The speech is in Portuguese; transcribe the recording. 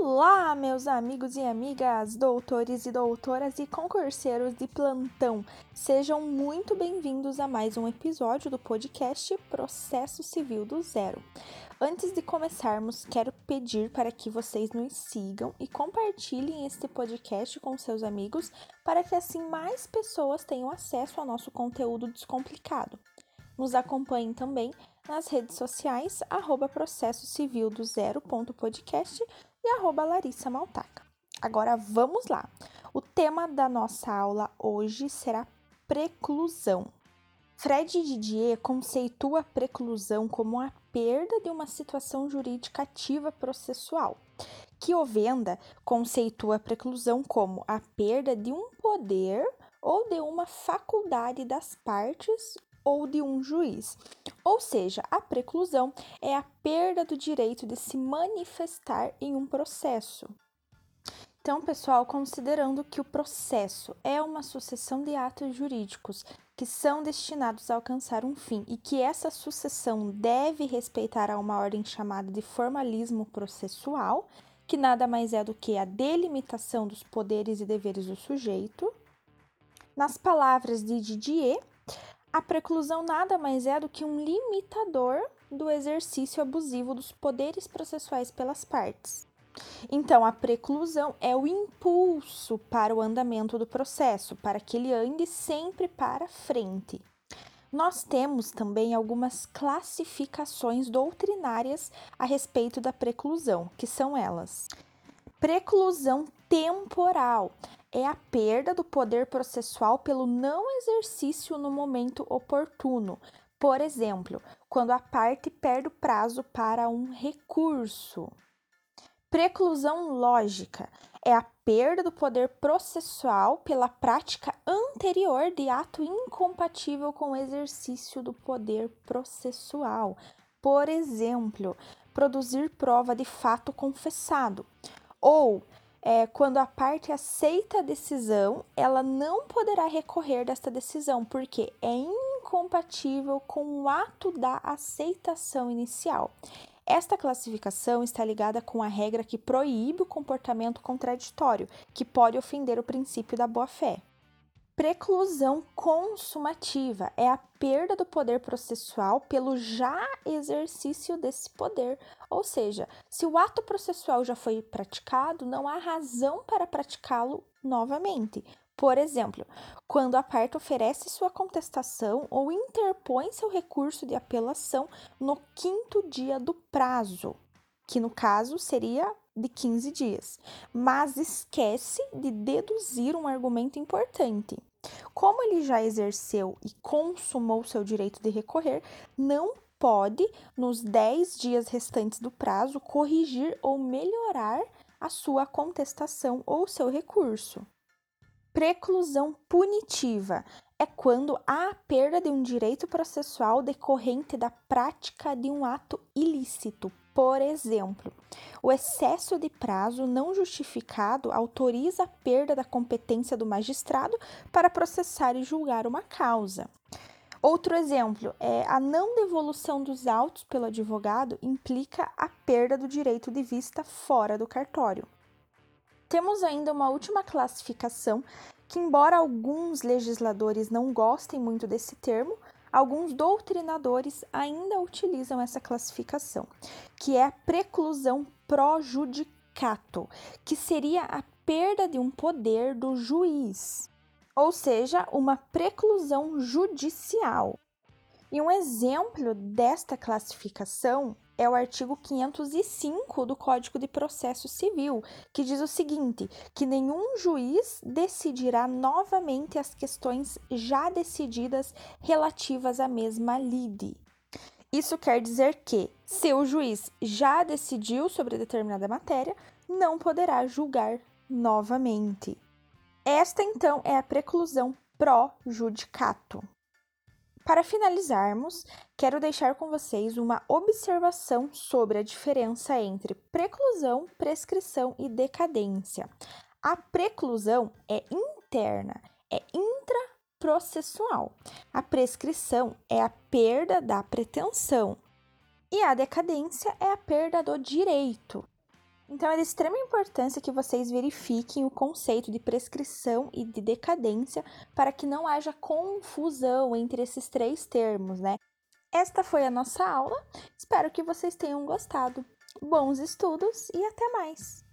Olá, meus amigos e amigas, doutores e doutoras e concurseiros de plantão. Sejam muito bem-vindos a mais um episódio do podcast Processo Civil do Zero. Antes de começarmos, quero pedir para que vocês nos sigam e compartilhem este podcast com seus amigos para que assim mais pessoas tenham acesso ao nosso conteúdo descomplicado. Nos acompanhem também nas redes sociais, arroba processo civil do zero.podcast e arroba Larissa Maltaca. Agora vamos lá. O tema da nossa aula hoje será preclusão. Fred Didier conceitua a preclusão como a perda de uma situação jurídica ativa processual. Que Ovenda conceitua a preclusão como a perda de um poder ou de uma faculdade das partes ou de um juiz. Ou seja, a preclusão é a perda do direito de se manifestar em um processo. Então, pessoal, considerando que o processo é uma sucessão de atos jurídicos que são destinados a alcançar um fim e que essa sucessão deve respeitar a uma ordem chamada de formalismo processual, que nada mais é do que a delimitação dos poderes e deveres do sujeito. Nas palavras de Didier, a preclusão nada mais é do que um limitador do exercício abusivo dos poderes processuais pelas partes. Então, a preclusão é o impulso para o andamento do processo, para que ele ande sempre para frente. Nós temos também algumas classificações doutrinárias a respeito da preclusão, que são elas: preclusão temporal é a perda do poder processual pelo não exercício no momento oportuno. Por exemplo, quando a parte perde o prazo para um recurso. Preclusão lógica é a perda do poder processual pela prática anterior de ato incompatível com o exercício do poder processual. Por exemplo, produzir prova de fato confessado ou é, quando a parte aceita a decisão, ela não poderá recorrer desta decisão, porque é incompatível com o ato da aceitação inicial. Esta classificação está ligada com a regra que proíbe o comportamento contraditório, que pode ofender o princípio da boa-fé. Preclusão consumativa é a perda do poder processual pelo já exercício desse poder. Ou seja, se o ato processual já foi praticado, não há razão para praticá-lo novamente. Por exemplo, quando a parte oferece sua contestação ou interpõe seu recurso de apelação no quinto dia do prazo, que no caso seria de 15 dias, mas esquece de deduzir um argumento importante. Como ele já exerceu e consumou seu direito de recorrer, não pode, nos 10 dias restantes do prazo, corrigir ou melhorar a sua contestação ou seu recurso. Preclusão punitiva é quando há a perda de um direito processual decorrente da prática de um ato ilícito, por exemplo, o excesso de prazo não justificado autoriza a perda da competência do magistrado para processar e julgar uma causa. Outro exemplo é a não devolução dos autos pelo advogado implica a perda do direito de vista fora do cartório. Temos ainda uma última classificação que, embora alguns legisladores não gostem muito desse termo, alguns doutrinadores ainda utilizam essa classificação, que é a preclusão pro judicato, que seria a perda de um poder do juiz, ou seja, uma preclusão judicial. E um exemplo desta classificação é o artigo 505 do Código de Processo Civil, que diz o seguinte: que nenhum juiz decidirá novamente as questões já decididas relativas à mesma lide. Isso quer dizer que, se o juiz já decidiu sobre determinada matéria, não poderá julgar novamente. Esta, então, é a preclusão pró judicato. Para finalizarmos, quero deixar com vocês uma observação sobre a diferença entre preclusão, prescrição e decadência. A preclusão é interna, é intraprocessual. A prescrição é a perda da pretensão e a decadência é a perda do direito. Então é de extrema importância que vocês verifiquem o conceito de prescrição e de decadência para que não haja confusão entre esses três termos, né? Esta foi a nossa aula. Espero que vocês tenham gostado. Bons estudos e até mais!